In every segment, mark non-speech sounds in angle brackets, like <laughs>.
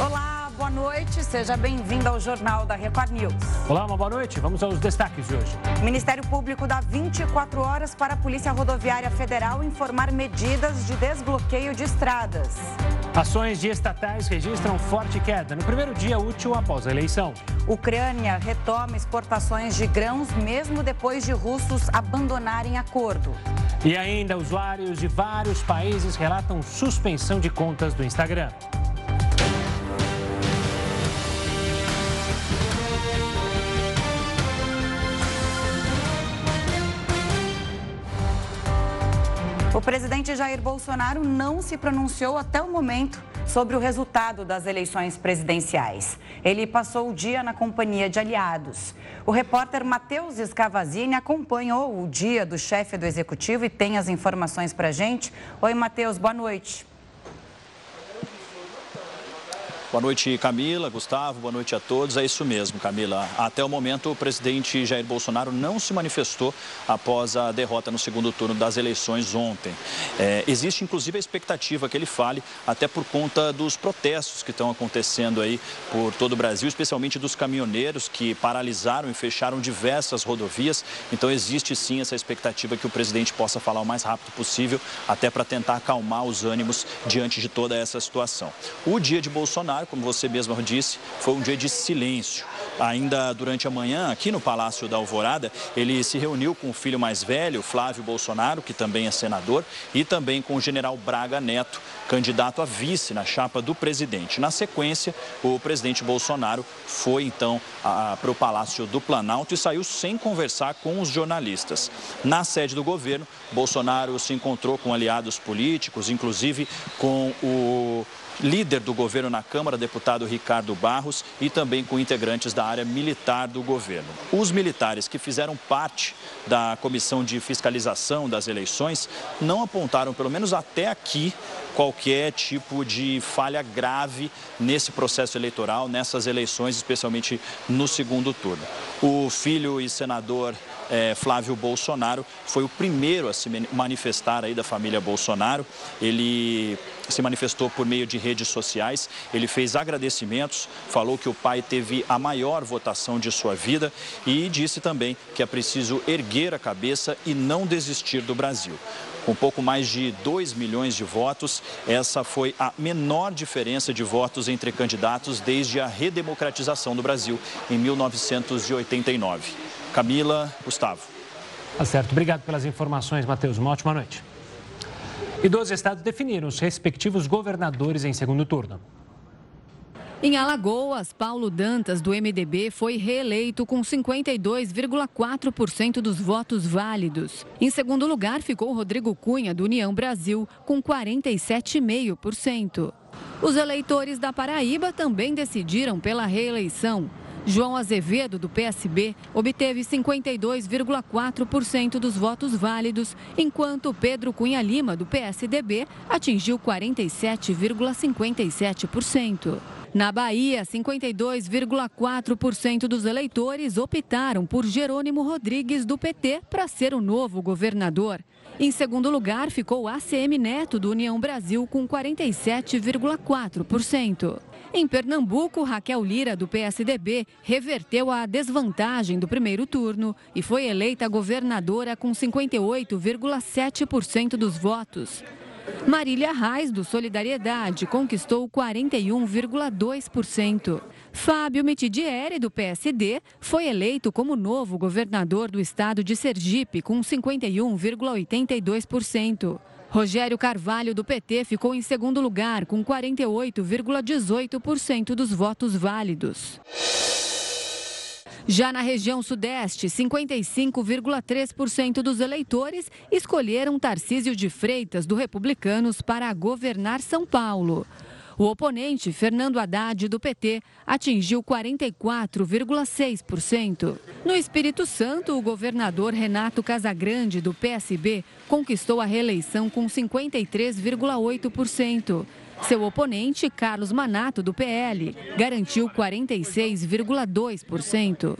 Olá, boa noite. Seja bem-vindo ao Jornal da Record News. Olá, uma boa noite. Vamos aos destaques de hoje. O Ministério Público dá 24 horas para a Polícia Rodoviária Federal informar medidas de desbloqueio de estradas. Ações de estatais registram forte queda no primeiro dia útil após a eleição. Ucrânia retoma exportações de grãos mesmo depois de russos abandonarem acordo. E ainda, usuários de vários países relatam suspensão de contas do Instagram. O presidente Jair Bolsonaro não se pronunciou até o momento sobre o resultado das eleições presidenciais. Ele passou o dia na companhia de aliados. O repórter Matheus Escavazini acompanhou o dia do chefe do executivo e tem as informações para gente. Oi, Matheus, boa noite. Boa noite, Camila, Gustavo, boa noite a todos. É isso mesmo, Camila. Até o momento, o presidente Jair Bolsonaro não se manifestou após a derrota no segundo turno das eleições ontem. É, existe, inclusive, a expectativa que ele fale, até por conta dos protestos que estão acontecendo aí por todo o Brasil, especialmente dos caminhoneiros que paralisaram e fecharam diversas rodovias. Então, existe sim essa expectativa que o presidente possa falar o mais rápido possível, até para tentar acalmar os ânimos diante de toda essa situação. O dia de Bolsonaro como você mesma disse, foi um dia de silêncio. Ainda durante a manhã, aqui no Palácio da Alvorada, ele se reuniu com o filho mais velho, Flávio Bolsonaro, que também é senador, e também com o general Braga Neto, candidato a vice na chapa do presidente. Na sequência, o presidente Bolsonaro foi então para o Palácio do Planalto e saiu sem conversar com os jornalistas. Na sede do governo, Bolsonaro se encontrou com aliados políticos, inclusive com o líder do governo na Câmara, deputado Ricardo Barros, e também com integrantes da área militar do governo. Os militares que fizeram parte da comissão de fiscalização das eleições não apontaram, pelo menos até aqui, qualquer tipo de falha grave nesse processo eleitoral, nessas eleições, especialmente no segundo turno. O filho e senador é, Flávio Bolsonaro foi o primeiro a se manifestar aí da família Bolsonaro. Ele se manifestou por meio de redes sociais. Ele fez agradecimentos, falou que o pai teve a maior votação de sua vida e disse também que é preciso erguer a cabeça e não desistir do Brasil. Com pouco mais de 2 milhões de votos, essa foi a menor diferença de votos entre candidatos desde a redemocratização do Brasil em 1989. Camila, Gustavo. Tá certo. Obrigado pelas informações, Matheus. Uma ótima noite. E 12 estados definiram os respectivos governadores em segundo turno. Em Alagoas, Paulo Dantas, do MDB, foi reeleito com 52,4% dos votos válidos. Em segundo lugar, ficou Rodrigo Cunha, do União Brasil, com 47,5%. Os eleitores da Paraíba também decidiram pela reeleição. João Azevedo, do PSB, obteve 52,4% dos votos válidos, enquanto Pedro Cunha Lima, do PSDB, atingiu 47,57%. Na Bahia, 52,4% dos eleitores optaram por Jerônimo Rodrigues, do PT, para ser o novo governador. Em segundo lugar, ficou ACM Neto, do União Brasil, com 47,4%. Em Pernambuco, Raquel Lira, do PSDB, reverteu a desvantagem do primeiro turno e foi eleita governadora com 58,7% dos votos. Marília Reis, do Solidariedade, conquistou 41,2%. Fábio Mitidieri, do PSD, foi eleito como novo governador do estado de Sergipe, com 51,82%. Rogério Carvalho, do PT, ficou em segundo lugar, com 48,18% dos votos válidos. Já na região Sudeste, 55,3% dos eleitores escolheram Tarcísio de Freitas, do Republicanos, para governar São Paulo. O oponente, Fernando Haddad, do PT, atingiu 44,6%. No Espírito Santo, o governador Renato Casagrande, do PSB, conquistou a reeleição com 53,8%. Seu oponente, Carlos Manato, do PL, garantiu 46,2%.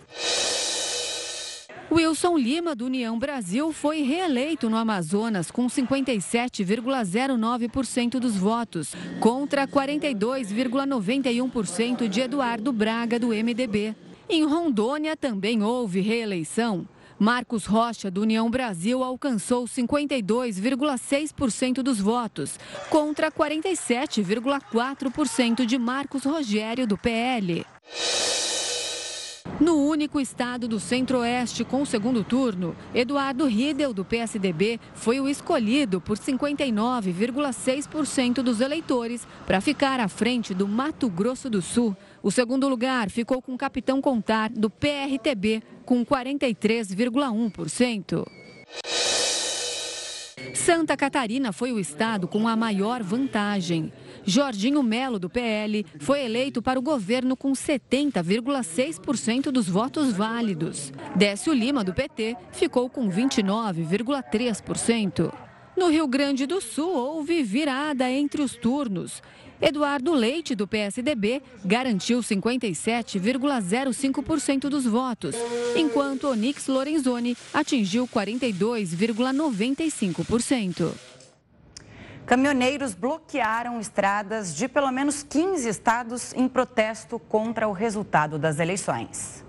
Wilson Lima, do União Brasil, foi reeleito no Amazonas com 57,09% dos votos, contra 42,91% de Eduardo Braga, do MDB. Em Rondônia também houve reeleição. Marcos Rocha, do União Brasil, alcançou 52,6% dos votos, contra 47,4% de Marcos Rogério, do PL. No único estado do Centro-Oeste com o segundo turno, Eduardo Riedel, do PSDB, foi o escolhido por 59,6% dos eleitores para ficar à frente do Mato Grosso do Sul. O segundo lugar ficou com o capitão Contar, do PRTB, com 43,1%. Santa Catarina foi o estado com a maior vantagem. Jorginho Melo, do PL, foi eleito para o governo com 70,6% dos votos válidos. Décio Lima, do PT, ficou com 29,3%. No Rio Grande do Sul, houve virada entre os turnos. Eduardo Leite, do PSDB, garantiu 57,05% dos votos, enquanto Onix Lorenzoni atingiu 42,95%. Caminhoneiros bloquearam estradas de pelo menos 15 estados em protesto contra o resultado das eleições.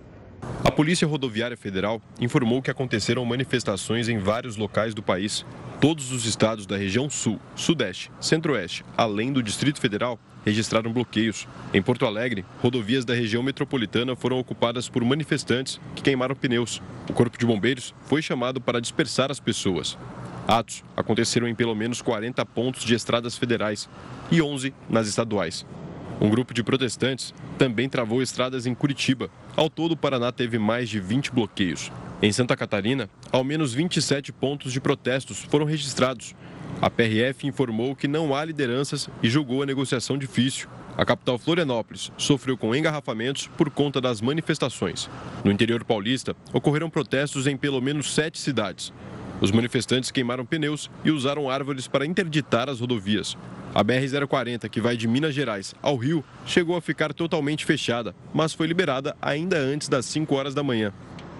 A Polícia Rodoviária Federal informou que aconteceram manifestações em vários locais do país. Todos os estados da região Sul, Sudeste, Centro-Oeste, além do Distrito Federal, registraram bloqueios. Em Porto Alegre, rodovias da região metropolitana foram ocupadas por manifestantes que queimaram pneus. O Corpo de Bombeiros foi chamado para dispersar as pessoas. Atos aconteceram em pelo menos 40 pontos de estradas federais e 11 nas estaduais. Um grupo de protestantes também travou estradas em Curitiba. Ao todo, o Paraná teve mais de 20 bloqueios. Em Santa Catarina, ao menos 27 pontos de protestos foram registrados. A PRF informou que não há lideranças e julgou a negociação difícil. A capital Florianópolis sofreu com engarrafamentos por conta das manifestações. No interior paulista, ocorreram protestos em pelo menos sete cidades. Os manifestantes queimaram pneus e usaram árvores para interditar as rodovias. A BR-040, que vai de Minas Gerais ao Rio, chegou a ficar totalmente fechada, mas foi liberada ainda antes das 5 horas da manhã.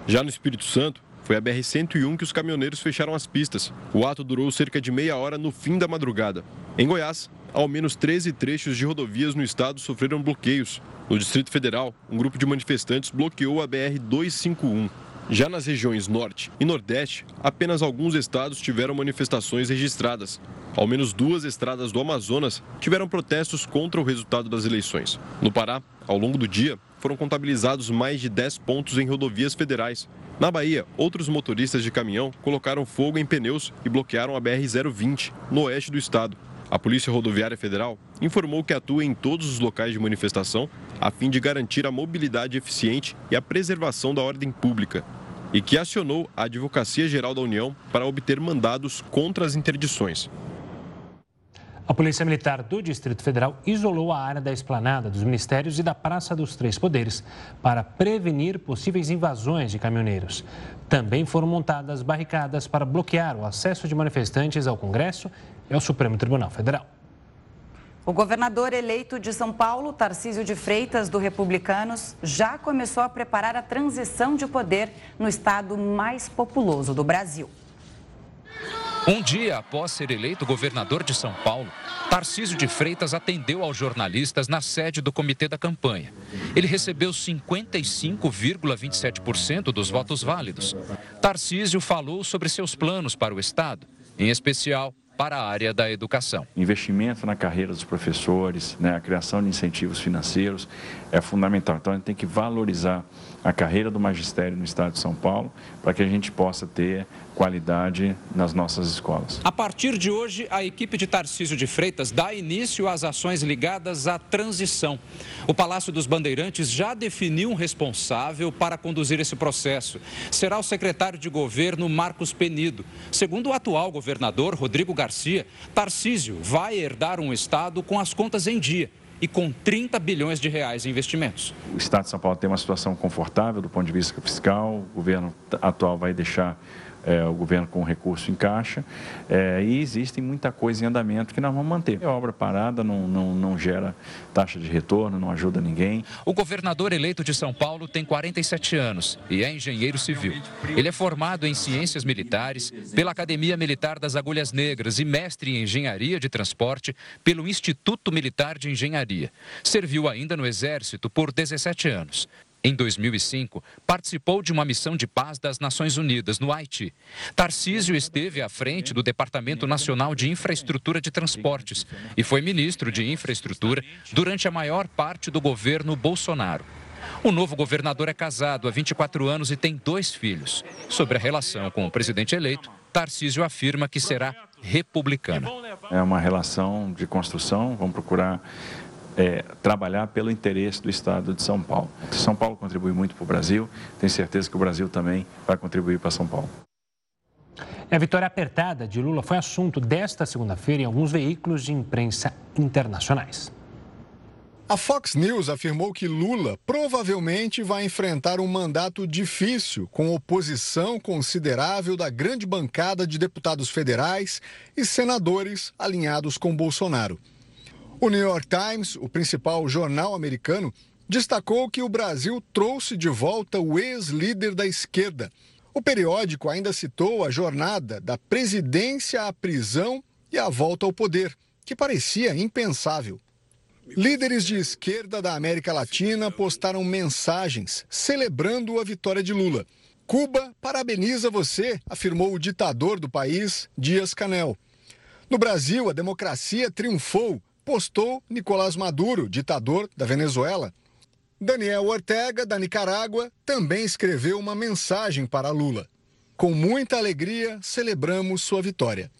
Já no Espírito Santo, foi a BR-101 que os caminhoneiros fecharam as pistas. O ato durou cerca de meia hora no fim da madrugada. Em Goiás, ao menos 13 trechos de rodovias no estado sofreram bloqueios. No Distrito Federal, um grupo de manifestantes bloqueou a BR-251. Já nas regiões Norte e Nordeste, apenas alguns estados tiveram manifestações registradas. Ao menos duas estradas do Amazonas tiveram protestos contra o resultado das eleições. No Pará, ao longo do dia, foram contabilizados mais de 10 pontos em rodovias federais. Na Bahia, outros motoristas de caminhão colocaram fogo em pneus e bloquearam a BR-020, no oeste do estado. A Polícia Rodoviária Federal informou que atua em todos os locais de manifestação a fim de garantir a mobilidade eficiente e a preservação da ordem pública e que acionou a Advocacia Geral da União para obter mandados contra as interdições. A Polícia Militar do Distrito Federal isolou a área da esplanada dos ministérios e da Praça dos Três Poderes para prevenir possíveis invasões de caminhoneiros. Também foram montadas barricadas para bloquear o acesso de manifestantes ao Congresso e ao Supremo Tribunal Federal. O governador eleito de São Paulo, Tarcísio de Freitas, do Republicanos, já começou a preparar a transição de poder no estado mais populoso do Brasil. Um dia após ser eleito governador de São Paulo, Tarcísio de Freitas atendeu aos jornalistas na sede do comitê da campanha. Ele recebeu 55,27% dos votos válidos. Tarcísio falou sobre seus planos para o Estado, em especial para a área da educação. Investimento na carreira dos professores, né, a criação de incentivos financeiros é fundamental. Então, a gente tem que valorizar a carreira do magistério no estado de São Paulo para que a gente possa ter qualidade nas nossas escolas. A partir de hoje, a equipe de Tarcísio de Freitas dá início às ações ligadas à transição. O Palácio dos Bandeirantes já definiu um responsável para conduzir esse processo. Será o secretário de governo Marcos Penido. Segundo o atual governador Rodrigo Garcia, Tarcísio vai herdar um estado com as contas em dia e com 30 bilhões de reais em investimentos. O Estado de São Paulo tem uma situação confortável do ponto de vista fiscal, o governo atual vai deixar é, o governo com recurso em caixa é, e existem muita coisa em andamento que nós vamos manter. A obra parada não, não, não gera taxa de retorno, não ajuda ninguém. O governador eleito de São Paulo tem 47 anos e é engenheiro civil. Ele é formado em ciências militares pela Academia Militar das Agulhas Negras e mestre em engenharia de transporte pelo Instituto Militar de Engenharia. Serviu ainda no Exército por 17 anos. Em 2005, participou de uma missão de paz das Nações Unidas no Haiti. Tarcísio esteve à frente do Departamento Nacional de Infraestrutura de Transportes e foi ministro de Infraestrutura durante a maior parte do governo Bolsonaro. O novo governador é casado há 24 anos e tem dois filhos. Sobre a relação com o presidente eleito, Tarcísio afirma que será republicana. É uma relação de construção, vamos procurar é, trabalhar pelo interesse do Estado de São Paulo. São Paulo contribui muito para o Brasil, tenho certeza que o Brasil também vai contribuir para São Paulo. A vitória apertada de Lula foi assunto desta segunda-feira em alguns veículos de imprensa internacionais. A Fox News afirmou que Lula provavelmente vai enfrentar um mandato difícil, com oposição considerável da grande bancada de deputados federais e senadores alinhados com Bolsonaro. O New York Times, o principal jornal americano, destacou que o Brasil trouxe de volta o ex-líder da esquerda. O periódico ainda citou a jornada da presidência à prisão e a volta ao poder, que parecia impensável. Líderes de esquerda da América Latina postaram mensagens celebrando a vitória de Lula. Cuba parabeniza você, afirmou o ditador do país, Dias Canel. No Brasil, a democracia triunfou postou Nicolás Maduro, ditador da Venezuela. Daniel Ortega, da Nicarágua, também escreveu uma mensagem para Lula. Com muita alegria, celebramos sua vitória.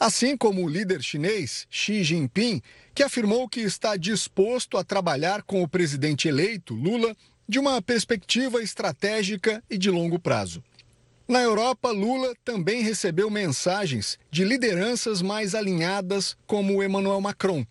Assim como o líder chinês Xi Jinping, que afirmou que está disposto a trabalhar com o presidente eleito, Lula, de uma perspectiva estratégica e de longo prazo. Na Europa, Lula também recebeu mensagens de lideranças mais alinhadas, como Emmanuel Macron.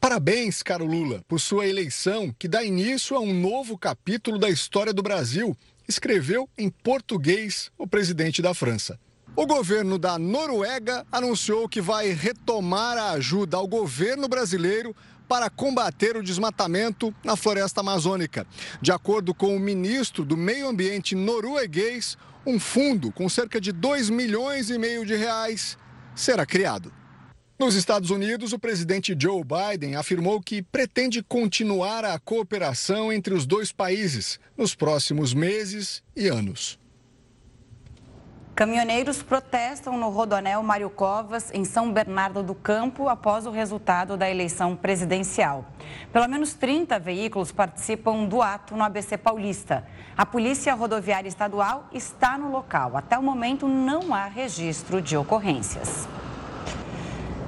Parabéns, caro Lula, por sua eleição, que dá início a um novo capítulo da história do Brasil, escreveu em português o presidente da França. O governo da Noruega anunciou que vai retomar a ajuda ao governo brasileiro para combater o desmatamento na floresta amazônica. De acordo com o ministro do Meio Ambiente norueguês, um fundo com cerca de 2 milhões e meio de reais será criado. Nos Estados Unidos, o presidente Joe Biden afirmou que pretende continuar a cooperação entre os dois países nos próximos meses e anos. Caminhoneiros protestam no Rodoanel Mário Covas, em São Bernardo do Campo, após o resultado da eleição presidencial. Pelo menos 30 veículos participam do ato no ABC Paulista. A Polícia Rodoviária Estadual está no local. Até o momento, não há registro de ocorrências.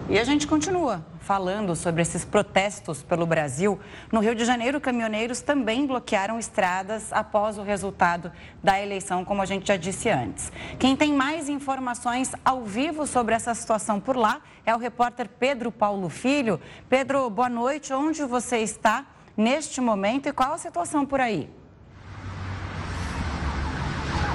E a gente continua falando sobre esses protestos pelo Brasil. No Rio de Janeiro, caminhoneiros também bloquearam estradas após o resultado da eleição, como a gente já disse antes. Quem tem mais informações ao vivo sobre essa situação por lá é o repórter Pedro Paulo Filho. Pedro, boa noite. Onde você está neste momento e qual a situação por aí?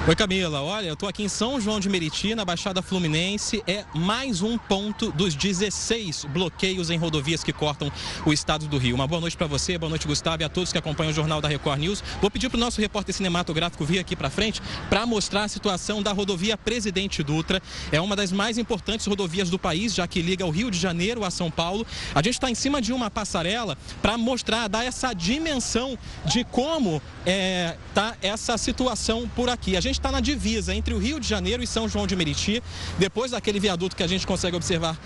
Oi Camila, olha, eu estou aqui em São João de Meriti, na Baixada Fluminense. É mais um ponto dos 16 bloqueios em rodovias que cortam o estado do Rio. Uma boa noite para você, boa noite Gustavo e a todos que acompanham o Jornal da Record News. Vou pedir para o nosso repórter cinematográfico vir aqui para frente para mostrar a situação da rodovia Presidente Dutra. É uma das mais importantes rodovias do país, já que liga o Rio de Janeiro a São Paulo. A gente está em cima de uma passarela para mostrar, dar essa dimensão de como é, tá essa situação por aqui. A gente está na divisa entre o Rio de Janeiro e São João de Meriti. Depois daquele viaduto que a gente consegue observar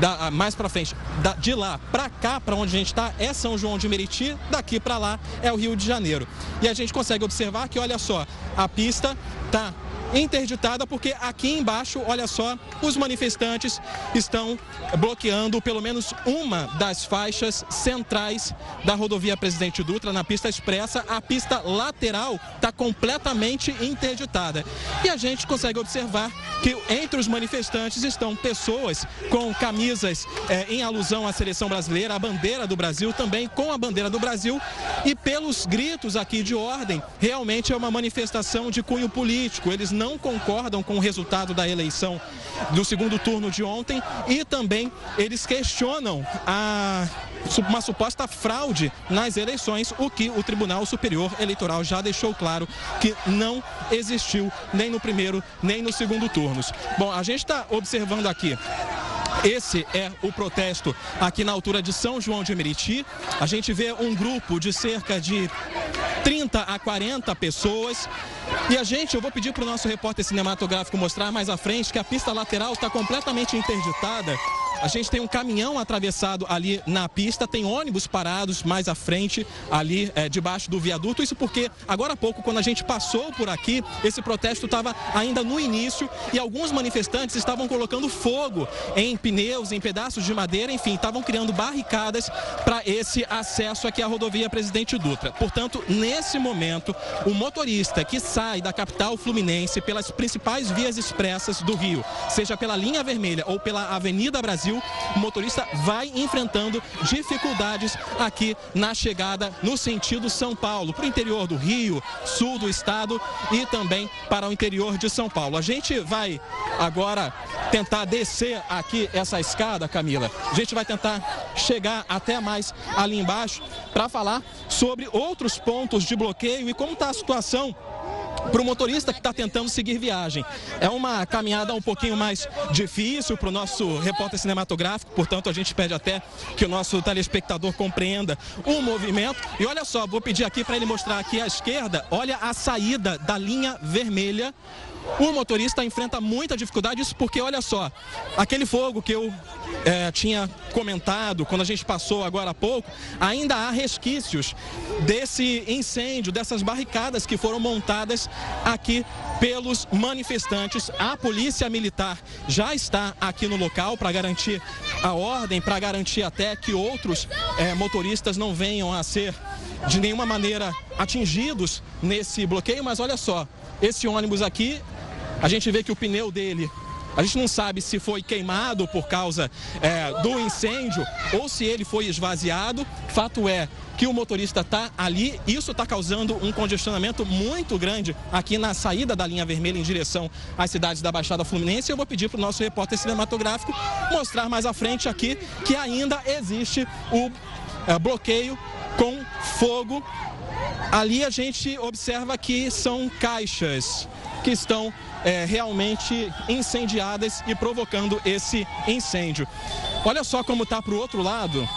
da, mais para frente, da, de lá para cá, para onde a gente está, é São João de Meriti. Daqui para lá é o Rio de Janeiro. E a gente consegue observar que, olha só, a pista está interditada porque aqui embaixo, olha só, os manifestantes estão bloqueando pelo menos uma das faixas centrais da rodovia Presidente Dutra na pista expressa. A pista lateral está completamente interditada. E a gente consegue observar que entre os manifestantes estão pessoas com camisas eh, em alusão à seleção brasileira, a bandeira do Brasil também com a bandeira do Brasil. E pelos gritos aqui de ordem, realmente é uma manifestação de cunho político. Eles não concordam com o resultado da eleição do segundo turno de ontem e também eles questionam a, uma suposta fraude nas eleições, o que o Tribunal Superior Eleitoral já deixou claro que não existiu nem no primeiro nem no segundo turnos. Bom, a gente está observando aqui esse é o protesto aqui na altura de São João de Meriti. A gente vê um grupo de cerca de 30 a 40 pessoas. E a gente, eu vou pedir para o nosso repórter cinematográfico mostrar mais à frente que a pista lateral está completamente interditada a gente tem um caminhão atravessado ali na pista, tem ônibus parados mais à frente, ali é, debaixo do viaduto. Isso porque agora há pouco, quando a gente passou por aqui, esse protesto estava ainda no início e alguns manifestantes estavam colocando fogo em pneus, em pedaços de madeira, enfim, estavam criando barricadas para esse acesso aqui à rodovia Presidente Dutra. Portanto, nesse momento, o motorista que sai da capital fluminense pelas principais vias expressas do Rio, seja pela linha vermelha ou pela Avenida Brasil, Brasil, o motorista vai enfrentando dificuldades aqui na chegada no sentido São Paulo, para o interior do Rio, sul do estado e também para o interior de São Paulo. A gente vai agora tentar descer aqui essa escada, Camila. A gente vai tentar chegar até mais ali embaixo para falar sobre outros pontos de bloqueio e como está a situação para o motorista que está tentando seguir viagem. É uma caminhada um pouquinho mais difícil para o nosso repórter cinematográfico, portanto a gente pede até que o nosso telespectador compreenda o movimento. E olha só, vou pedir aqui para ele mostrar aqui à esquerda, olha a saída da linha vermelha o motorista enfrenta muita dificuldade, isso porque, olha só, aquele fogo que eu é, tinha comentado quando a gente passou agora há pouco, ainda há resquícios desse incêndio, dessas barricadas que foram montadas aqui pelos manifestantes. A polícia militar já está aqui no local para garantir a ordem, para garantir até que outros é, motoristas não venham a ser de nenhuma maneira atingidos nesse bloqueio, mas olha só, esse ônibus aqui a gente vê que o pneu dele a gente não sabe se foi queimado por causa é, do incêndio ou se ele foi esvaziado. Fato é que o motorista está ali. Isso está causando um congestionamento muito grande aqui na saída da linha vermelha em direção às cidades da Baixada Fluminense. Eu vou pedir para o nosso repórter cinematográfico mostrar mais à frente aqui que ainda existe o é, bloqueio com fogo. Ali a gente observa que são caixas que estão é, realmente incendiadas e provocando esse incêndio. Olha só como está para o outro lado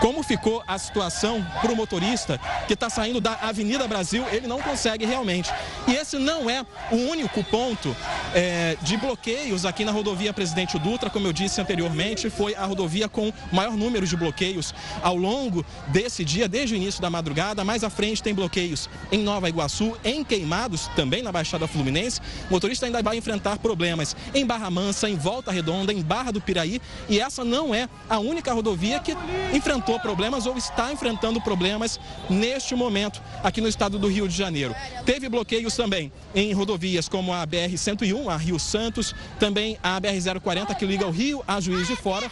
como ficou a situação para o motorista que está saindo da Avenida Brasil, ele não consegue realmente. E esse não é o único ponto é, de bloqueios aqui na rodovia Presidente Dutra, como eu disse anteriormente, foi a rodovia com maior número de bloqueios ao longo desse dia, desde o início da madrugada. Mais à frente tem bloqueios em Nova Iguaçu, em Queimados, também na Baixada Fluminense. O motorista ainda vai enfrentar problemas em Barra Mansa, em Volta Redonda, em Barra do Piraí. E essa não é a única rodovia que enfrentou enfrentou problemas ou está enfrentando problemas neste momento aqui no estado do Rio de Janeiro. Teve bloqueios também em rodovias como a BR-101, a Rio Santos, também a BR-040 que liga o Rio a Juiz de Fora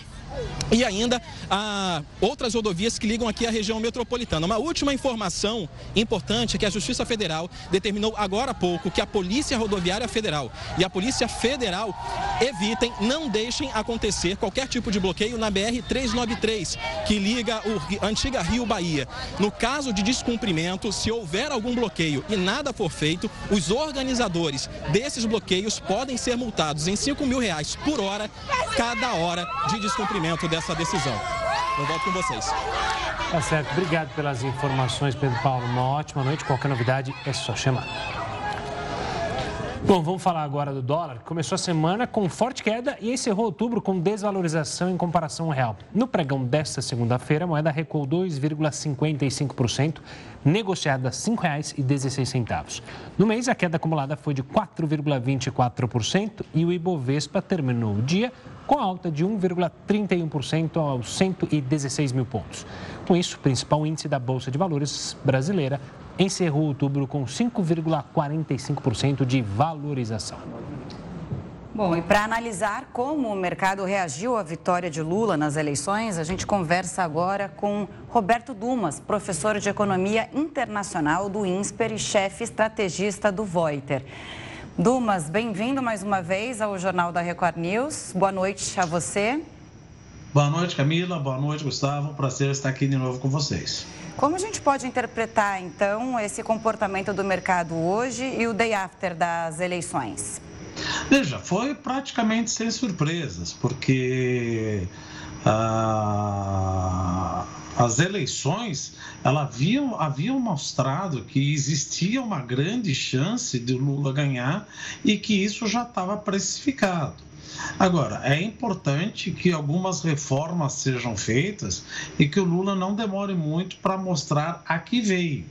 e ainda a outras rodovias que ligam aqui à região metropolitana. Uma última informação importante é que a Justiça Federal determinou agora há pouco que a Polícia Rodoviária Federal e a Polícia Federal evitem, não deixem acontecer qualquer tipo de bloqueio na BR-393, que liga o antiga Rio Bahia. No caso de descumprimento, se houver algum bloqueio e nada for feito, os organizadores desses bloqueios podem ser multados em 5 mil reais por hora, cada hora de descumprimento cumprimento dessa decisão. Eu volto com vocês. Tá certo. Obrigado pelas informações, Pedro Paulo. Uma ótima noite. Qualquer novidade é só chamar. Bom, vamos falar agora do dólar. Começou a semana com forte queda e encerrou outubro com desvalorização em comparação ao real. No pregão desta segunda-feira, a moeda recuou 2,55%, negociada a R$ 5,16. No mês, a queda acumulada foi de 4,24% e o Ibovespa terminou o dia com alta de 1,31% aos 116 mil pontos. Com isso, o principal índice da Bolsa de Valores brasileira encerrou outubro com 5,45% de valorização. Bom, e para analisar como o mercado reagiu à vitória de Lula nas eleições, a gente conversa agora com Roberto Dumas, professor de Economia Internacional do INSPER e chefe estrategista do Voiter. Dumas, bem-vindo mais uma vez ao Jornal da Record News. Boa noite a você. Boa noite, Camila. Boa noite, Gustavo. Prazer estar aqui de novo com vocês. Como a gente pode interpretar, então, esse comportamento do mercado hoje e o day after das eleições? Veja, foi praticamente sem surpresas, porque ah, as eleições ela haviam, haviam mostrado que existia uma grande chance de Lula ganhar e que isso já estava precificado. Agora, é importante que algumas reformas sejam feitas e que o Lula não demore muito para mostrar a que veio.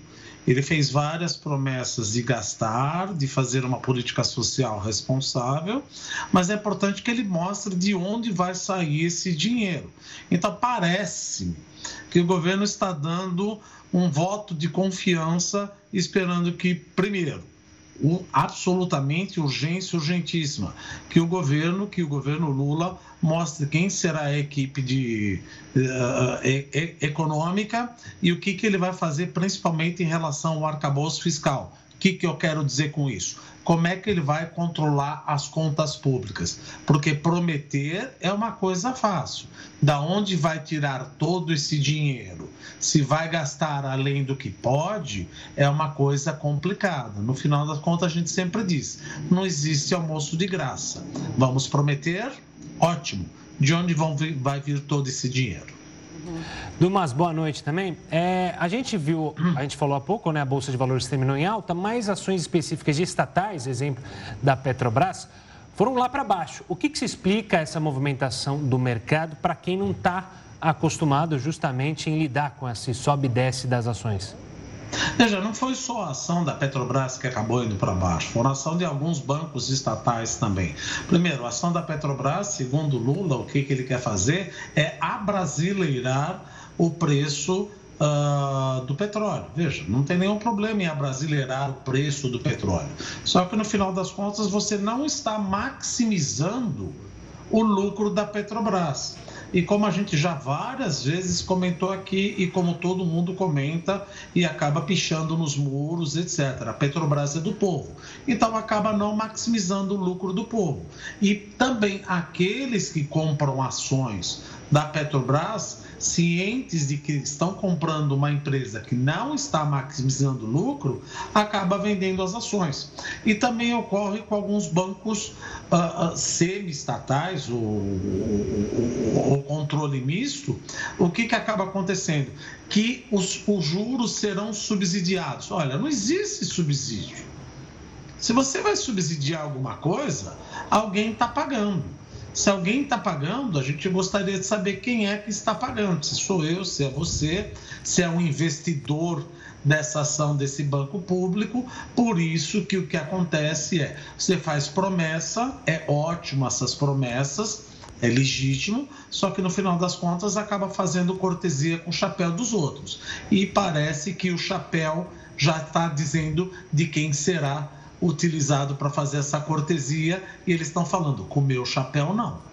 Ele fez várias promessas de gastar, de fazer uma política social responsável, mas é importante que ele mostre de onde vai sair esse dinheiro. Então, parece-me que o governo está dando um voto de confiança, esperando que, primeiro, absolutamente urgência, urgentíssima, que o governo, que o governo Lula mostre quem será a equipe de, uh, econômica e o que, que ele vai fazer, principalmente em relação ao arcabouço fiscal. Que, que eu quero dizer com isso? como é que ele vai controlar as contas públicas? Porque prometer é uma coisa fácil. Da onde vai tirar todo esse dinheiro? Se vai gastar além do que pode, é uma coisa complicada. No final das contas, a gente sempre diz: não existe almoço de graça. Vamos prometer? Ótimo. De onde vão vai vir todo esse dinheiro? Dumas, boa noite também. É, a gente viu, a gente falou há pouco, né? A Bolsa de Valores terminou em alta, mas ações específicas de estatais, exemplo da Petrobras, foram lá para baixo. O que, que se explica essa movimentação do mercado para quem não está acostumado justamente em lidar com esse sobe e desce das ações? Veja, não foi só a ação da Petrobras que acabou indo para baixo, foi a ação de alguns bancos estatais também. Primeiro, a ação da Petrobras, segundo Lula, o que, que ele quer fazer é abrasileirar o preço Uh, do petróleo. Veja, não tem nenhum problema em abrasileirar o preço do petróleo. Só que no final das contas você não está maximizando o lucro da Petrobras. E como a gente já várias vezes comentou aqui e como todo mundo comenta e acaba pichando nos muros, etc. A Petrobras é do povo. Então acaba não maximizando o lucro do povo. E também aqueles que compram ações da Petrobras cientes de que estão comprando uma empresa que não está maximizando lucro, acaba vendendo as ações. E também ocorre com alguns bancos uh, uh, semi-estatais, o, o, o, controle misto, o que, que acaba acontecendo? Que os, os juros serão subsidiados. Olha, não existe subsídio. Se você vai subsidiar alguma coisa, alguém está pagando. Se alguém está pagando, a gente gostaria de saber quem é que está pagando. Se sou eu, se é você, se é um investidor dessa ação desse banco público. Por isso que o que acontece é, você faz promessa, é ótimo essas promessas, é legítimo, só que no final das contas acaba fazendo cortesia com o chapéu dos outros. E parece que o chapéu já está dizendo de quem será utilizado para fazer essa cortesia e eles estão falando, com o meu chapéu não.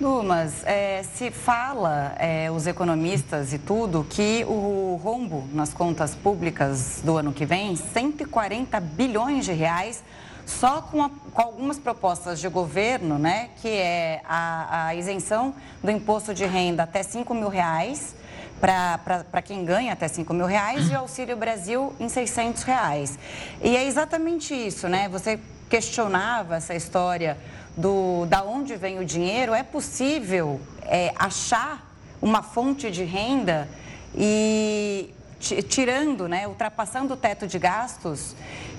Dumas, é, se fala, é, os economistas e tudo, que o rombo nas contas públicas do ano que vem, 140 bilhões de reais, só com, a, com algumas propostas de governo, né, que é a, a isenção do imposto de renda até 5 mil reais, para quem ganha até 5 mil reais e o Auxílio Brasil em 600 reais. E é exatamente isso, né? Você questionava essa história do da onde vem o dinheiro. É possível é, achar uma fonte de renda e tirando, né, ultrapassando o teto de gastos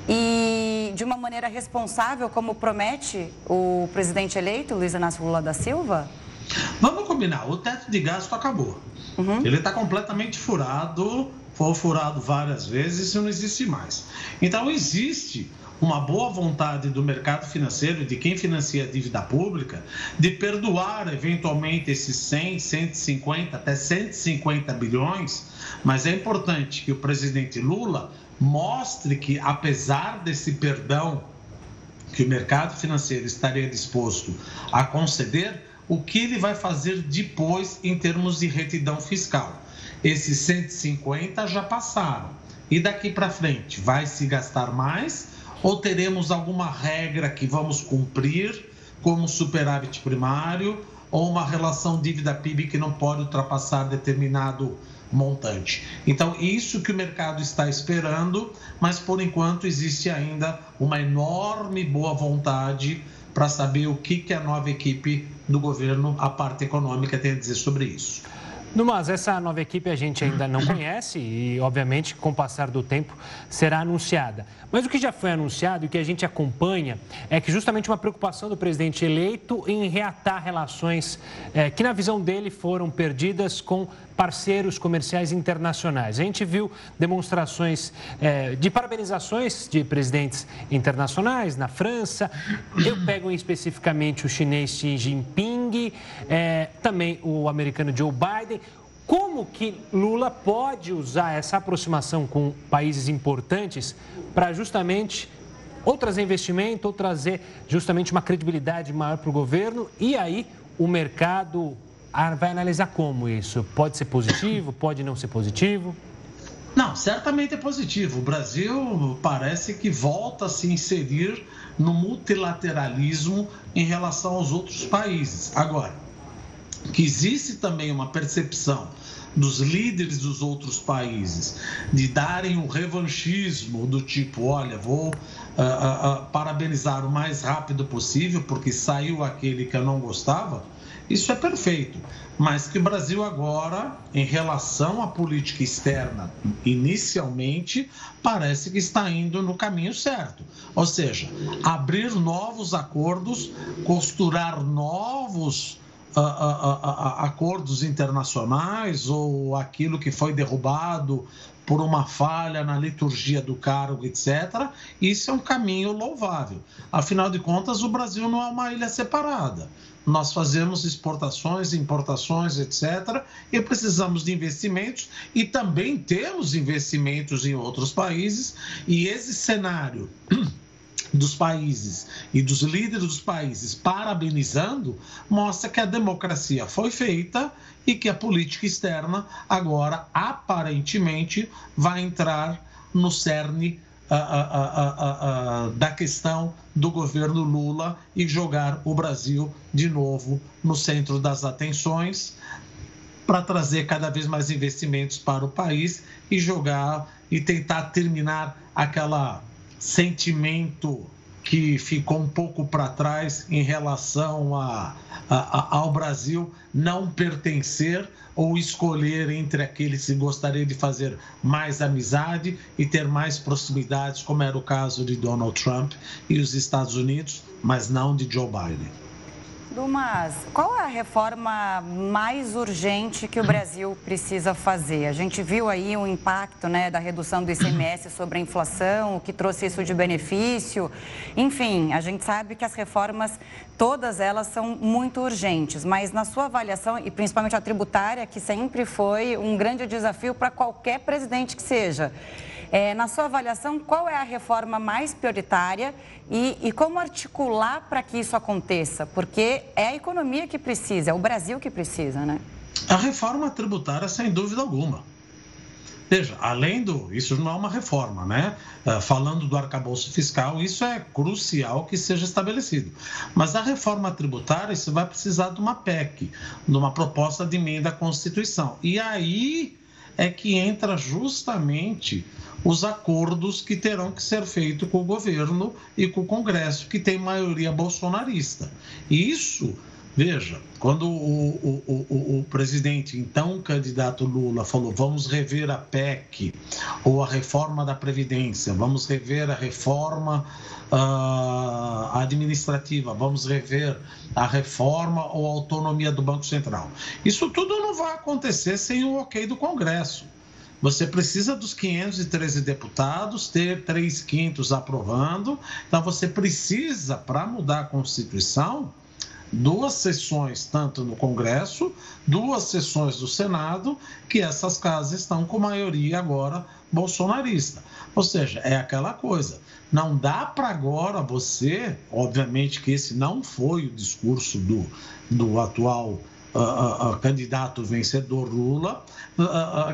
e de uma maneira responsável, como promete o presidente eleito, Luiz Inácio Lula da Silva? Vamos combinar, o teto de gasto acabou. Uhum. Ele está completamente furado, foi furado várias vezes e não existe mais. Então, existe uma boa vontade do mercado financeiro, de quem financia a dívida pública, de perdoar eventualmente esses 100, 150, até 150 bilhões, mas é importante que o presidente Lula mostre que, apesar desse perdão que o mercado financeiro estaria disposto a conceder, o que ele vai fazer depois em termos de retidão fiscal. Esses 150 já passaram. E daqui para frente, vai se gastar mais ou teremos alguma regra que vamos cumprir, como superávit primário, ou uma relação dívida-PIB que não pode ultrapassar determinado montante. Então, isso que o mercado está esperando, mas por enquanto existe ainda uma enorme boa vontade para saber o que, que a nova equipe do governo, a parte econômica, tem a dizer sobre isso. Mas essa nova equipe a gente ainda não conhece e, obviamente, com o passar do tempo será anunciada. Mas o que já foi anunciado e o que a gente acompanha é que justamente uma preocupação do presidente eleito em reatar relações é, que, na visão dele, foram perdidas com parceiros comerciais internacionais. A gente viu demonstrações é, de parabenizações de presidentes internacionais na França. Eu pego especificamente o chinês Xi Jinping, é, também o americano Joe Biden. Como que Lula pode usar essa aproximação com países importantes para justamente ou trazer investimento ou trazer justamente uma credibilidade maior para o governo e aí o mercado vai analisar como isso? Pode ser positivo, pode não ser positivo? Não, certamente é positivo. O Brasil parece que volta a se inserir no multilateralismo em relação aos outros países. Agora, que existe também uma percepção dos líderes dos outros países de darem um revanchismo do tipo, olha, vou uh, uh, parabenizar o mais rápido possível porque saiu aquele que eu não gostava isso é perfeito. Mas que o Brasil agora, em relação à política externa, inicialmente, parece que está indo no caminho certo. Ou seja, abrir novos acordos, costurar novos uh, uh, uh, acordos internacionais ou aquilo que foi derrubado por uma falha na liturgia do cargo, etc. Isso é um caminho louvável. Afinal de contas, o Brasil não é uma ilha separada nós fazemos exportações, importações, etc. E precisamos de investimentos e também temos investimentos em outros países. E esse cenário dos países e dos líderes dos países parabenizando mostra que a democracia foi feita e que a política externa agora aparentemente vai entrar no cerne a, a, a, da questão do governo Lula e jogar o Brasil de novo no centro das atenções para trazer cada vez mais investimentos para o país e jogar e tentar terminar aquela sentimento que ficou um pouco para trás em relação a, a, ao Brasil não pertencer ou escolher entre aqueles que gostaria de fazer mais amizade e ter mais proximidades, como era o caso de Donald Trump e os Estados Unidos, mas não de Joe Biden. Dumas, qual é a reforma mais urgente que o Brasil precisa fazer? A gente viu aí o impacto né, da redução do ICMS sobre a inflação, o que trouxe isso de benefício. Enfim, a gente sabe que as reformas, todas elas são muito urgentes, mas na sua avaliação, e principalmente a tributária, que sempre foi um grande desafio para qualquer presidente que seja. É, na sua avaliação, qual é a reforma mais prioritária e, e como articular para que isso aconteça? Porque é a economia que precisa, é o Brasil que precisa, né? A reforma tributária, sem dúvida alguma. Veja, além do. Isso não é uma reforma, né? Uh, falando do arcabouço fiscal, isso é crucial que seja estabelecido. Mas a reforma tributária, isso vai precisar de uma PEC, de uma proposta de emenda à Constituição. E aí é que entra justamente os acordos que terão que ser feitos com o governo e com o Congresso, que tem maioria bolsonarista. E isso, veja, quando o, o, o, o presidente, então candidato Lula, falou vamos rever a PEC ou a reforma da Previdência, vamos rever a reforma uh, administrativa, vamos rever a reforma ou a autonomia do Banco Central. Isso tudo não vai acontecer sem o ok do Congresso. Você precisa dos 513 deputados, ter 3 quintos aprovando. Então, você precisa, para mudar a Constituição, duas sessões, tanto no Congresso, duas sessões do Senado, que essas casas estão com maioria agora bolsonarista. Ou seja, é aquela coisa. Não dá para agora você, obviamente que esse não foi o discurso do, do atual uh, candidato vencedor Lula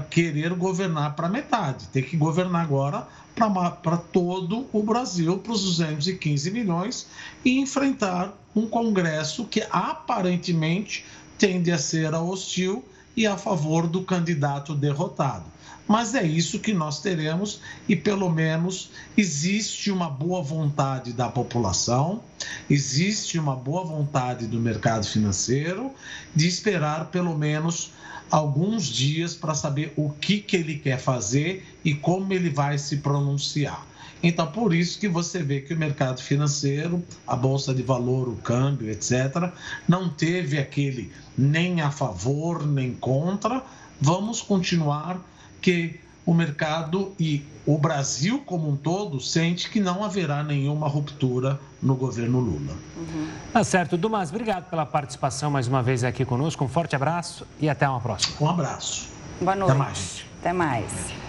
querer governar para metade. Tem que governar agora para todo o Brasil, para os 215 milhões, e enfrentar um Congresso que aparentemente tende a ser hostil e a favor do candidato derrotado. Mas é isso que nós teremos e, pelo menos, existe uma boa vontade da população, existe uma boa vontade do mercado financeiro de esperar, pelo menos, alguns dias para saber o que, que ele quer fazer e como ele vai se pronunciar. Então, por isso que você vê que o mercado financeiro, a bolsa de valor, o câmbio, etc., não teve aquele nem a favor nem contra. Vamos continuar que o mercado e o Brasil como um todo sente que não haverá nenhuma ruptura no governo Lula. Uhum. Tá certo. Dumas, obrigado pela participação mais uma vez aqui conosco. Um forte abraço e até uma próxima. Um abraço. Boa noite. Até mais. Até mais.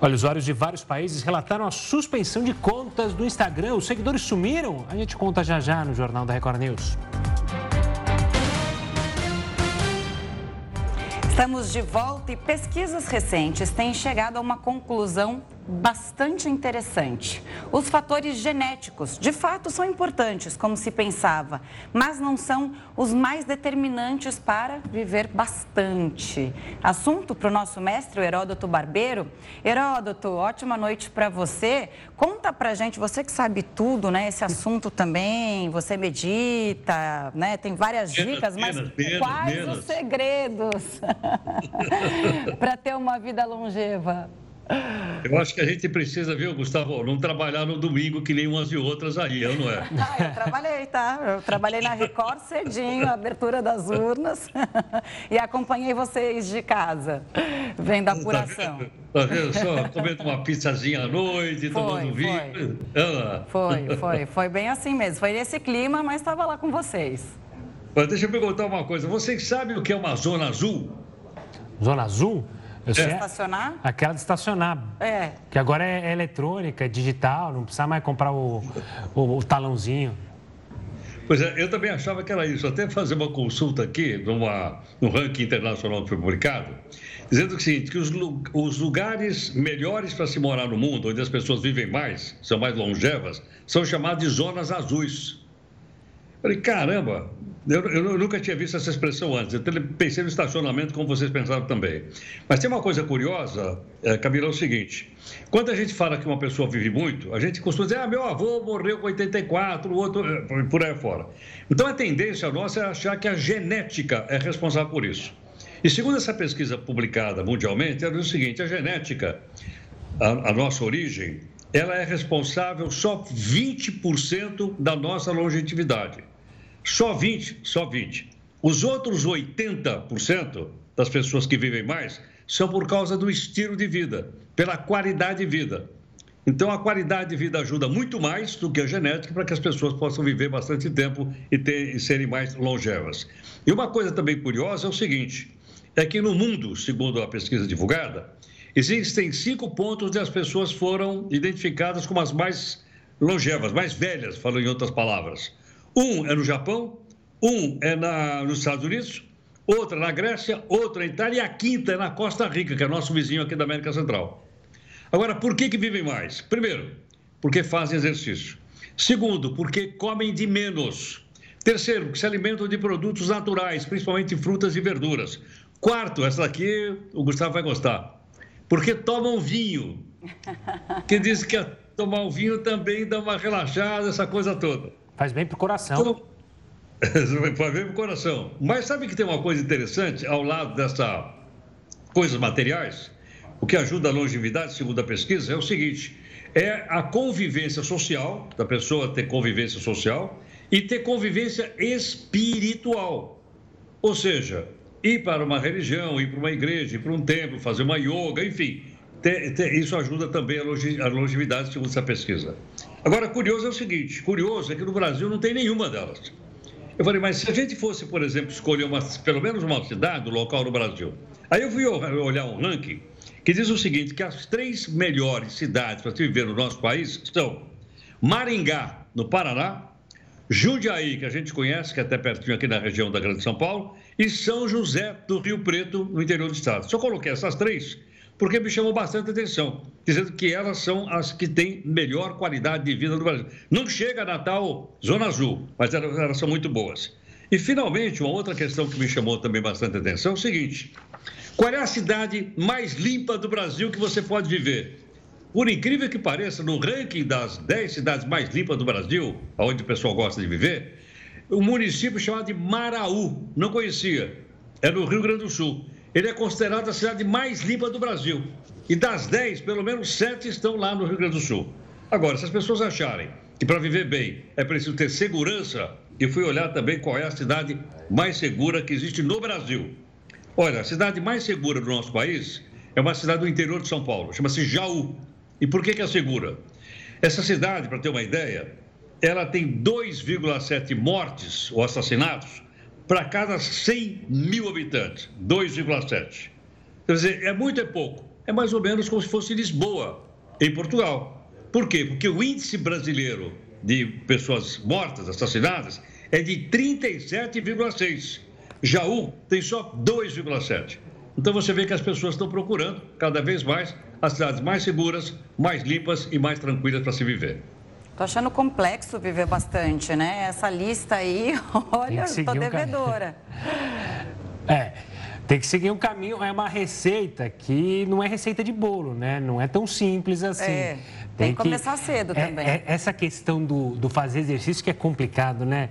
Olha, usuários de vários países relataram a suspensão de contas do Instagram. Os seguidores sumiram? A gente conta já já no Jornal da Record News. Estamos de volta e pesquisas recentes têm chegado a uma conclusão bastante interessante. Os fatores genéticos, de fato, são importantes, como se pensava, mas não são os mais determinantes para viver bastante. Assunto para o nosso mestre, o Heródoto Barbeiro. Heródoto, ótima noite para você. Conta para gente, você que sabe tudo, né? Esse assunto também, você medita, né? Tem várias dicas, mas quais os segredos <laughs> para ter uma vida longeva? Eu acho que a gente precisa, viu, Gustavo, não trabalhar no domingo que nem umas e outras aí, eu não é? <laughs> Ah, eu trabalhei, tá? Eu trabalhei na Record cedinho, abertura das urnas, <laughs> e acompanhei vocês de casa, vendo a tá apuração. Tá vendo, só? <laughs> Comendo uma pizzazinha à noite, foi, tomando vinho. Foi. foi, foi, foi bem assim mesmo. Foi nesse clima, mas estava lá com vocês. Mas deixa eu perguntar uma coisa. Vocês sabem o que é uma zona azul? Zona azul? Eu sei, estacionar? Aquela de estacionar. É. Que agora é, é eletrônica, é digital, não precisa mais comprar o, o, o, talãozinho. Pois é, eu também achava que era isso. Até fazer uma consulta aqui numa, no ranking internacional que foi publicado, dizendo o seguinte, que os, os lugares melhores para se morar no mundo, onde as pessoas vivem mais, são mais longevas, são chamados de zonas azuis. Falei, caramba, eu, eu, nunca tinha visto essa expressão antes. Eu pensei no estacionamento, como vocês pensaram também. Mas tem uma coisa curiosa, é, Camila, é o seguinte: quando a gente fala que uma pessoa vive muito, a gente costuma dizer, ah, meu avô morreu com 84, o outro, é, por aí fora. Então a tendência nossa é achar que a genética é responsável por isso. E segundo essa pesquisa publicada mundialmente, ela diz o seguinte: a genética, a, a nossa origem, ela é responsável só 20% da nossa longevidade. Só 20, só 20. Os outros 80% das pessoas que vivem mais são por causa do estilo de vida, pela qualidade de vida. Então, a qualidade de vida ajuda muito mais do que a genética para que as pessoas possam viver bastante tempo e, ter, e serem mais longevas. E uma coisa também curiosa é o seguinte: é que no mundo, segundo a pesquisa divulgada, existem cinco pontos onde as pessoas foram identificadas como as mais longevas, mais velhas, falando em outras palavras. Um é no Japão, um é na, nos Estados Unidos, outra na Grécia, outra na Itália e a quinta é na Costa Rica, que é nosso vizinho aqui da América Central. Agora, por que, que vivem mais? Primeiro, porque fazem exercício. Segundo, porque comem de menos. Terceiro, porque se alimentam de produtos naturais, principalmente frutas e verduras. Quarto, essa daqui o Gustavo vai gostar. Porque tomam vinho. Que diz que tomar o vinho também dá uma relaxada, essa coisa toda. Faz bem para o coração. <laughs> Faz bem para o coração. Mas sabe que tem uma coisa interessante ao lado dessas coisas materiais? O que ajuda a longevidade, segundo a pesquisa, é o seguinte: é a convivência social, da pessoa ter convivência social e ter convivência espiritual. Ou seja, ir para uma religião, ir para uma igreja, ir para um templo, fazer uma yoga, enfim. Ter, ter, isso ajuda também a longevidade, segundo essa pesquisa. Agora, curioso é o seguinte: curioso é que no Brasil não tem nenhuma delas. Eu falei, mas se a gente fosse, por exemplo, escolher uma, pelo menos uma cidade, um local no Brasil. Aí eu fui olhar um ranking que diz o seguinte: que as três melhores cidades para se viver no nosso país são Maringá, no Paraná, Jundiaí, que a gente conhece, que é até pertinho aqui na região da Grande São Paulo, e São José do Rio Preto, no interior do estado. Só coloquei essas três porque me chamou bastante atenção, dizendo que elas são as que têm melhor qualidade de vida no Brasil. Não chega a Natal, Zona Azul, mas elas, elas são muito boas. E, finalmente, uma outra questão que me chamou também bastante atenção é o seguinte: qual é a cidade mais limpa do Brasil que você pode viver? Por incrível que pareça, no ranking das 10 cidades mais limpas do Brasil, onde o pessoal gosta de viver, o município chamado de Maraú, não conhecia, é no Rio Grande do Sul. Ele é considerado a cidade mais limpa do Brasil. E das 10, pelo menos 7 estão lá no Rio Grande do Sul. Agora, se as pessoas acharem que para viver bem é preciso ter segurança, e fui olhar também qual é a cidade mais segura que existe no Brasil. Olha, a cidade mais segura do nosso país é uma cidade do interior de São Paulo, chama-se Jaú. E por que, que é segura? Essa cidade, para ter uma ideia, ela tem 2,7 mortes ou assassinatos para cada 100 mil habitantes. 2,7. Quer dizer, é muito é pouco. É mais ou menos como se fosse Lisboa, em Portugal. Por quê? Porque o índice brasileiro de pessoas mortas, assassinadas, é de 37,6. Jaú tem só 2,7. Então você vê que as pessoas estão procurando cada vez mais as cidades mais seguras, mais limpas e mais tranquilas para se viver. Tô achando complexo viver bastante, né? Essa lista aí, <laughs> olha, tô devedora. <laughs> É. Tem que seguir um caminho, é uma receita que não é receita de bolo, né? Não é tão simples assim. É, tem, tem que começar cedo é, também. É, essa questão do, do fazer exercício que é complicado, né?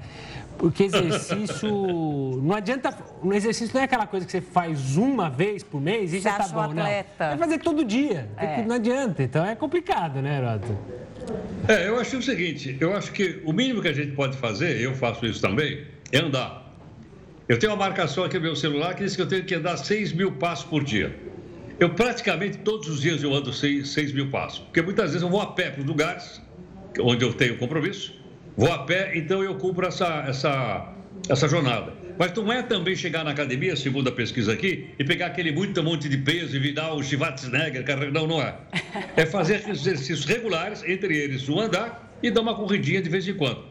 Porque exercício. <laughs> não adianta. O exercício não é aquela coisa que você faz uma vez por mês e você já tá bom, não. É fazer todo dia. É. Não adianta. Então é complicado, né, Roto? É, eu acho o seguinte: eu acho que o mínimo que a gente pode fazer, eu faço isso também, é andar. Eu tenho uma marcação aqui no meu celular que diz que eu tenho que andar 6 mil passos por dia. Eu praticamente todos os dias eu ando 6, 6 mil passos. Porque muitas vezes eu vou a pé para os lugares onde eu tenho compromisso Vou a pé, então eu cumpro essa, essa, essa jornada. Mas não é também chegar na academia, segundo a pesquisa aqui, e pegar aquele muito monte de peso e virar o Schwarzenegger, não, não é. <laughs> É fazer exercícios regulares, entre eles o andar e dar uma corridinha de vez em quando.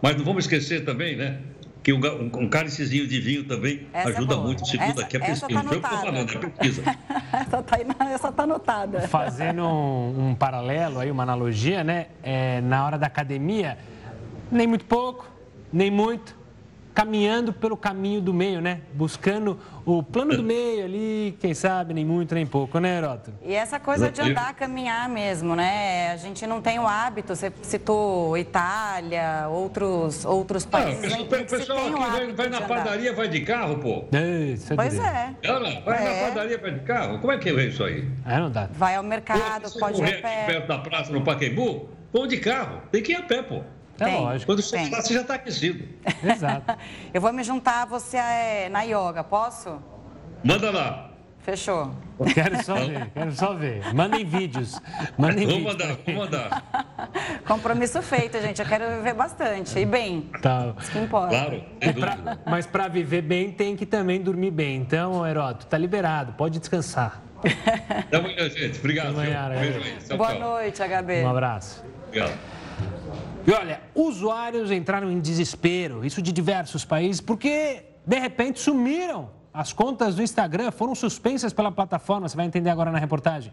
Mas não vamos esquecer também, né? Que um, um, um cálicezinho de vinho também essa é ajuda é muito, segundo essa, aqui a pesquisa. Tá não estou falando, é a pesquisa. <laughs> essa está anotada. Fazendo um, um, paralelo aí, uma analogia, né? É, na hora da academia nem muito pouco, nem muito, caminhando pelo caminho do meio, né? Buscando o plano do meio ali, quem sabe, nem muito, nem pouco, né, Heroto? E essa coisa de andar, caminhar mesmo, né? A gente não tem o hábito, você citou Itália, outros, outros países. Ah, o pessoal aqui vai, vai na padaria, vai de carro, pô. É, pois é. Ela vai é. na padaria, vai de carro. Como é que é isso aí? É, não dá. Vai ao mercado, pode ir a pé. perto da praça, no Pacaembu, vão de carro. Tem que ir a pé, pô. É tem, lógico. Quando você está, você já está aquecido. Exato. <laughs> Eu vou me juntar a você é, na yoga, posso? Manda lá. Fechou. Quero só ver, quero só ver. Mandem vídeos. Mandem vou vídeos. mandar, vou mandar. <laughs> Compromisso feito, gente. Eu quero viver bastante. E bem. Tá. Isso que importa. Claro. Pra, mas para viver bem, tem que também dormir bem. Então, Heroto, tá liberado. Pode descansar. Até amanhã, gente. Obrigado. Até amanhã, Beijo aí. Boa noite, HB. Um abraço. Obrigado. E olha, usuários entraram em desespero, isso de diversos países, porque de repente sumiram. As contas do Instagram foram suspensas pela plataforma, você vai entender agora na reportagem.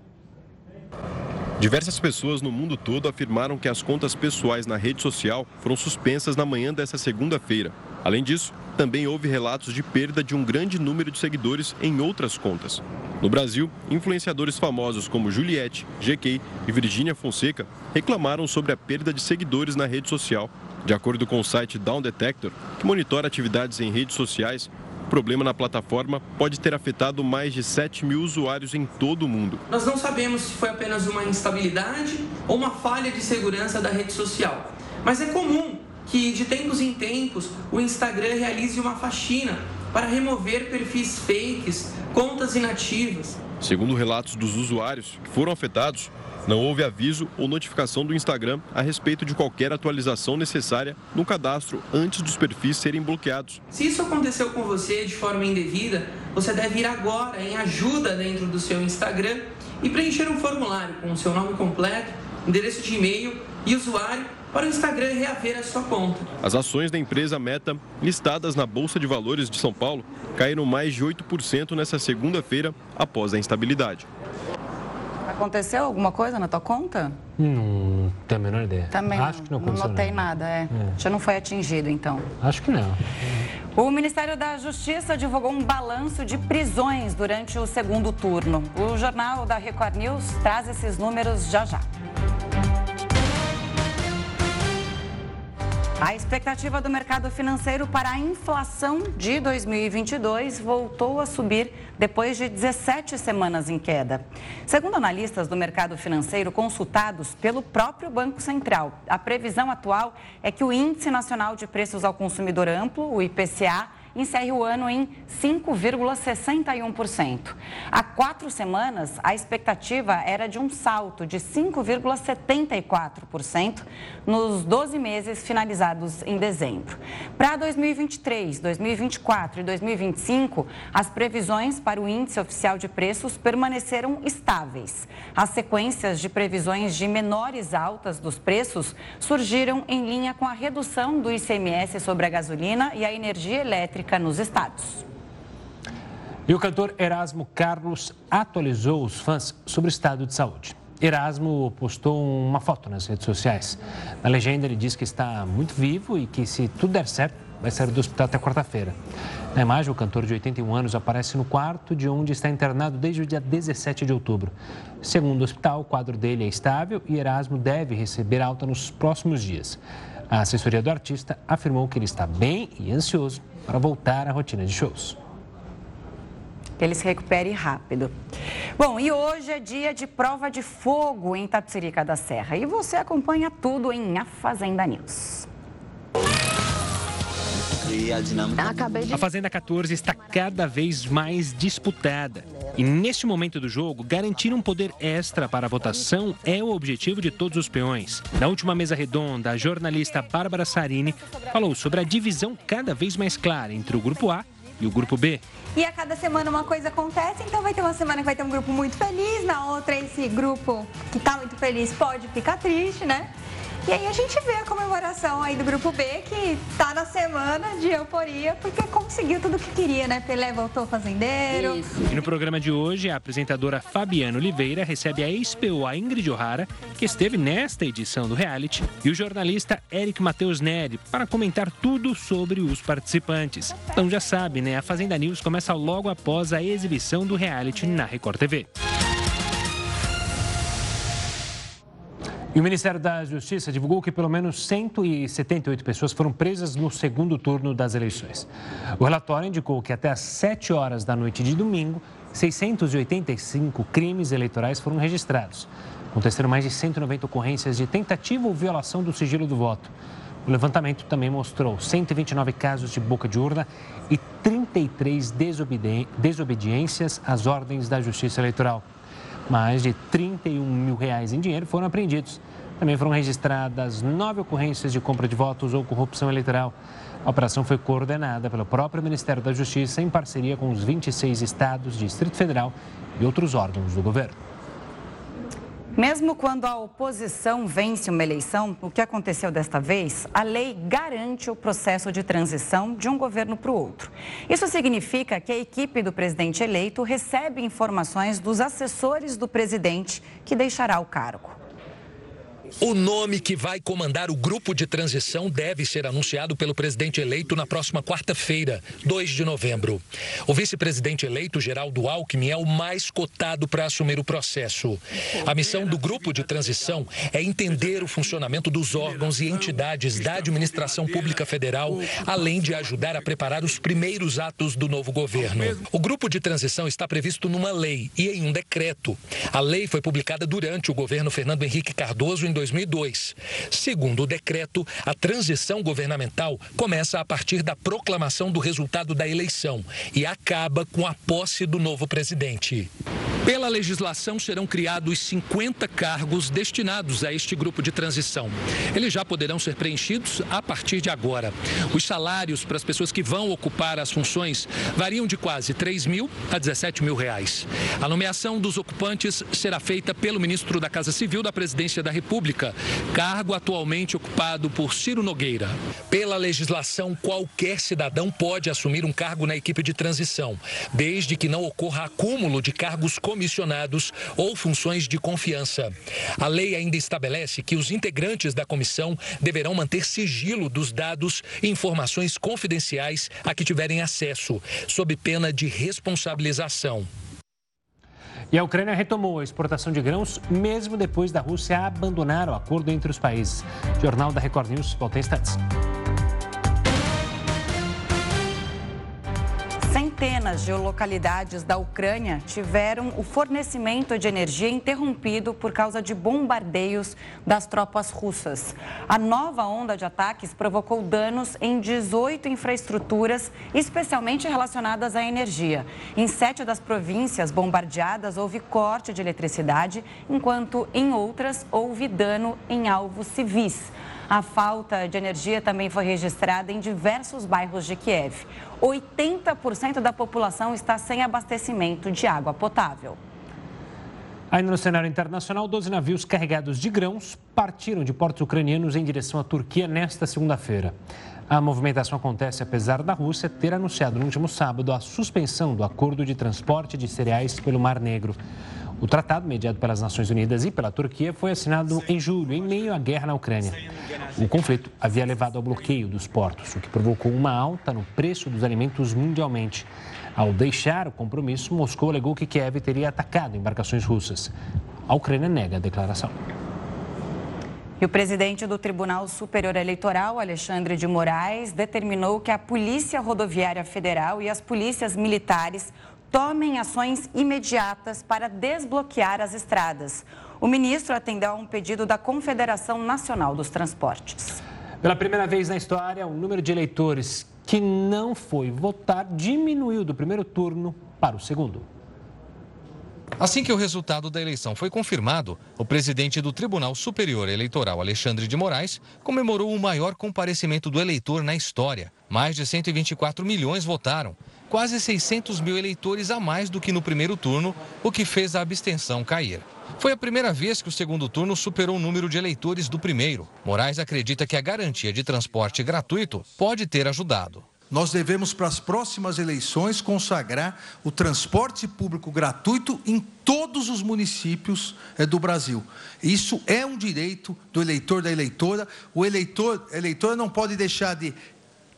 Diversas pessoas no mundo todo afirmaram que as contas pessoais na rede social foram suspensas na manhã dessa segunda-feira. Além disso, também houve relatos de perda de um grande número de seguidores em outras contas. No Brasil, influenciadores famosos como Juliette, GK e Virgínia Fonseca reclamaram sobre a perda de seguidores na rede social. De acordo com o site Down Detector, que monitora atividades em redes sociais, o problema na plataforma pode ter afetado mais de 7 mil usuários em todo o mundo. Nós não sabemos se foi apenas uma instabilidade ou uma falha de segurança da rede social, mas é comum que de tempos em tempos o Instagram realize uma faxina para remover perfis fakes, contas inativas. Segundo relatos dos usuários que foram afetados, não houve aviso ou notificação do Instagram a respeito de qualquer atualização necessária no cadastro antes dos perfis serem bloqueados. Se isso aconteceu com você de forma indevida, você deve ir agora em ajuda dentro do seu Instagram e preencher um formulário com o seu nome completo, endereço de e-mail e usuário para o Instagram reaver a sua conta. As ações da empresa Meta, listadas na Bolsa de Valores de São Paulo, caíram mais de 8% nessa segunda-feira após a instabilidade. Aconteceu alguma coisa na tua conta? Não tenho a menor ideia. Também Acho que não não notei nada. nada, é. É. Já não foi atingido, então. Acho que não. O Ministério da Justiça divulgou um balanço de prisões durante o segundo turno. O jornal da Record News traz esses números já já. A expectativa do mercado financeiro para a inflação de 2022 voltou a subir depois de 17 semanas em queda. Segundo analistas do mercado financeiro consultados pelo próprio Banco Central, a previsão atual é que o Índice Nacional de Preços ao Consumidor Amplo, o IPCA, encerre o ano em 5,61%. Há quatro semanas, a expectativa era de um salto de 5,74% nos 12 meses finalizados em dezembro. Para 2023, 2024 e 2025, as previsões para o Índice Oficial de Preços permaneceram estáveis. As sequências de previsões de menores altas dos preços surgiram em linha com a redução do ICMS sobre a gasolina e a energia elétrica nos estados. E o cantor Erasmo Carlos atualizou os fãs sobre o estado de saúde. Erasmo postou uma foto nas redes sociais. Na legenda, ele diz que está muito vivo e que, se tudo der certo, vai sair do hospital até quarta-feira. Na imagem, o cantor de 81 anos aparece no quarto de onde está internado desde o dia 17 de outubro. Segundo o hospital, o quadro dele é estável e Erasmo deve receber alta nos próximos dias. A assessoria do artista afirmou que ele está bem e ansioso para voltar à rotina de shows. Que ele se recupere rápido. Bom, e hoje é dia de prova de fogo em Tapsirica da Serra. E você acompanha tudo em A Fazenda News. A Fazenda 14 está cada vez mais disputada. E neste momento do jogo, garantir um poder extra para a votação é o objetivo de todos os peões. Na última mesa redonda, a jornalista Bárbara Sarini falou sobre a divisão cada vez mais clara entre o grupo A e o grupo B. E a cada semana uma coisa acontece, então vai ter uma semana que vai ter um grupo muito feliz, na outra esse grupo que tá muito feliz pode ficar triste, né? E aí a gente vê a comemoração aí do grupo B que tá na semana de euforia porque conseguiu tudo o que queria, né? Pelé voltou fazendeiro. E no programa de hoje, a apresentadora Fabiana Oliveira recebe a ex-PO Ingrid O'Hara, que esteve nesta edição do reality, e o jornalista Eric Matheus Neri para comentar tudo sobre os participantes. Então já sabe, né? A Fazenda News começa logo após a exibição do reality na Record TV. E o Ministério da Justiça divulgou que pelo menos 178 pessoas foram presas no segundo turno das eleições. O relatório indicou que até às 7 horas da noite de domingo, 685 crimes eleitorais foram registrados. Aconteceram mais de 190 ocorrências de tentativa ou violação do sigilo do voto. O levantamento também mostrou 129 casos de boca de urna e 33 desobedi desobediências às ordens da Justiça Eleitoral. Mais de 31 mil reais em dinheiro foram apreendidos. Também foram registradas nove ocorrências de compra de votos ou corrupção eleitoral. A operação foi coordenada pelo próprio Ministério da Justiça em parceria com os 26 estados, Distrito Federal e outros órgãos do governo. Mesmo quando a oposição vence uma eleição, o que aconteceu desta vez, a lei garante o processo de transição de um governo para o outro. Isso significa que a equipe do presidente eleito recebe informações dos assessores do presidente que deixará o cargo. O nome que vai comandar o grupo de transição deve ser anunciado pelo presidente eleito na próxima quarta-feira, 2 de novembro. O vice-presidente eleito, Geraldo Alckmin, é o mais cotado para assumir o processo. A missão do grupo de transição é entender o funcionamento dos órgãos e entidades da administração pública federal, além de ajudar a preparar os primeiros atos do novo governo. O grupo de transição está previsto numa lei e em um decreto. A lei foi publicada durante o governo Fernando Henrique Cardoso em 2002. Segundo o decreto, a transição governamental começa a partir da proclamação do resultado da eleição e acaba com a posse do novo presidente. Pela legislação, serão criados 50 cargos destinados a este grupo de transição. Eles já poderão ser preenchidos a partir de agora. Os salários para as pessoas que vão ocupar as funções variam de quase 3 mil a 17 mil reais. A nomeação dos ocupantes será feita pelo ministro da Casa Civil da Presidência da República, cargo atualmente ocupado por Ciro Nogueira. Pela legislação, qualquer cidadão pode assumir um cargo na equipe de transição, desde que não ocorra acúmulo de cargos comissionados ou funções de confiança. A lei ainda estabelece que os integrantes da comissão deverão manter sigilo dos dados e informações confidenciais a que tiverem acesso, sob pena de responsabilização. E a Ucrânia retomou a exportação de grãos mesmo depois da Rússia abandonar o acordo entre os países. Jornal da Record News, volta em instantes. Centenas de localidades da Ucrânia tiveram o fornecimento de energia interrompido por causa de bombardeios das tropas russas. A nova onda de ataques provocou danos em 18 infraestruturas, especialmente relacionadas à energia. Em sete das províncias bombardeadas, houve corte de eletricidade, enquanto em outras houve dano em alvos civis. A falta de energia também foi registrada em diversos bairros de Kiev. 80% da população está sem abastecimento de água potável. Ainda no cenário internacional, 12 navios carregados de grãos partiram de portos ucranianos em direção à Turquia nesta segunda-feira. A movimentação acontece apesar da Rússia ter anunciado no último sábado a suspensão do acordo de transporte de cereais pelo Mar Negro. O tratado, mediado pelas Nações Unidas e pela Turquia, foi assinado em julho, em meio à guerra na Ucrânia. O conflito havia levado ao bloqueio dos portos, o que provocou uma alta no preço dos alimentos mundialmente. Ao deixar o compromisso, Moscou alegou que Kiev teria atacado embarcações russas. A Ucrânia nega a declaração. E o presidente do Tribunal Superior Eleitoral, Alexandre de Moraes, determinou que a Polícia Rodoviária Federal e as polícias militares tomem ações imediatas para desbloquear as estradas. O ministro atendeu a um pedido da Confederação Nacional dos Transportes. Pela primeira vez na história, o número de eleitores que não foi votar diminuiu do primeiro turno para o segundo. Assim que o resultado da eleição foi confirmado, o presidente do Tribunal Superior Eleitoral, Alexandre de Moraes, comemorou o maior comparecimento do eleitor na história. Mais de 124 milhões votaram, quase 600 mil eleitores a mais do que no primeiro turno, o que fez a abstenção cair. Foi a primeira vez que o segundo turno superou o número de eleitores do primeiro. Moraes acredita que a garantia de transporte gratuito pode ter ajudado. Nós devemos, para as próximas eleições, consagrar o transporte público gratuito em todos os municípios eh, do Brasil. Isso é um direito do eleitor, da eleitora. O eleitor, eleitora não pode deixar de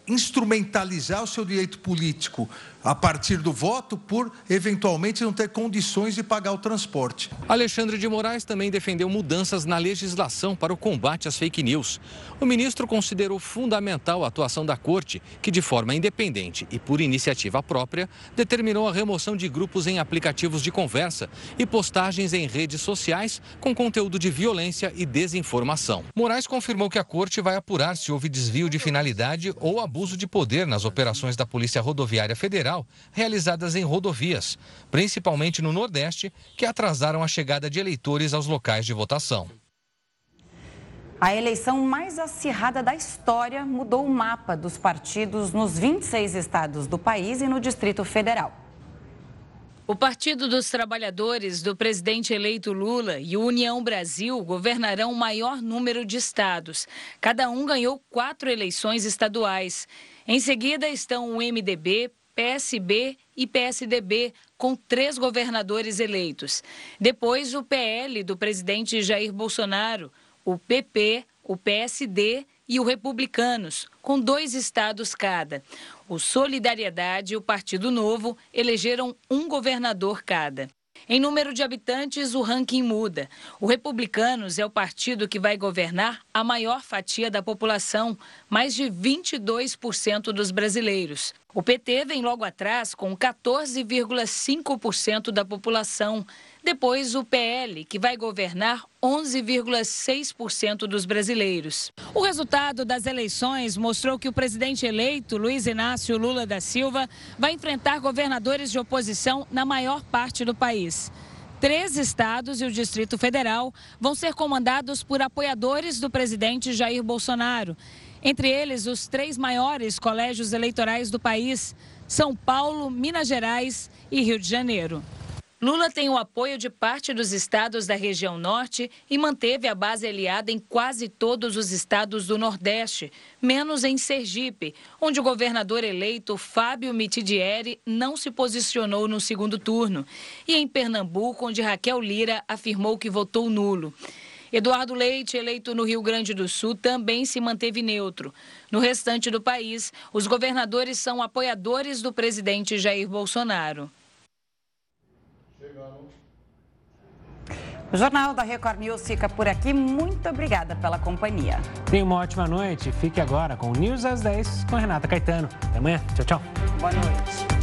instrumentalizar o seu direito político a partir do voto por eventualmente não ter condições de pagar o transporte. Alexandre de Moraes também defendeu mudanças na legislação para o combate às fake news. O ministro considerou fundamental a atuação da corte, que de forma independente e por iniciativa própria determinou a remoção de grupos em aplicativos de conversa e postagens em redes sociais com conteúdo de violência e desinformação. Moraes confirmou que a corte vai apurar se houve desvio de finalidade ou abuso de poder nas operações da Polícia Rodoviária Federal Federal realizadas em rodovias, principalmente no Nordeste, que atrasaram a chegada de eleitores aos locais de votação. A eleição mais acirrada da história mudou o mapa dos partidos nos 26 estados do país e no Distrito Federal. O Partido dos Trabalhadores do presidente eleito Lula e o União Brasil governarão o maior número de estados. Cada um ganhou quatro eleições estaduais. Em seguida estão o MDB, PSB e PSDB, com três governadores eleitos. Depois, o PL do presidente Jair Bolsonaro, o PP, o PSD e o Republicanos, com dois estados cada. O Solidariedade e o Partido Novo elegeram um governador cada. Em número de habitantes, o ranking muda. O Republicanos é o partido que vai governar a maior fatia da população, mais de 22% dos brasileiros. O PT vem logo atrás com 14,5% da população. Depois, o PL, que vai governar 11,6% dos brasileiros. O resultado das eleições mostrou que o presidente eleito, Luiz Inácio Lula da Silva, vai enfrentar governadores de oposição na maior parte do país. Três estados e o Distrito Federal vão ser comandados por apoiadores do presidente Jair Bolsonaro. Entre eles, os três maiores colégios eleitorais do país: São Paulo, Minas Gerais e Rio de Janeiro. Lula tem o apoio de parte dos estados da região norte e manteve a base aliada em quase todos os estados do Nordeste, menos em Sergipe, onde o governador eleito Fábio Mitidieri não se posicionou no segundo turno, e em Pernambuco, onde Raquel Lira afirmou que votou nulo. Eduardo Leite, eleito no Rio Grande do Sul, também se manteve neutro. No restante do país, os governadores são apoiadores do presidente Jair Bolsonaro. O Jornal da Record News fica por aqui. Muito obrigada pela companhia. Tenha uma ótima noite. Fique agora com o News às 10 com Renata Caetano. Até amanhã. Tchau, tchau. Boa noite.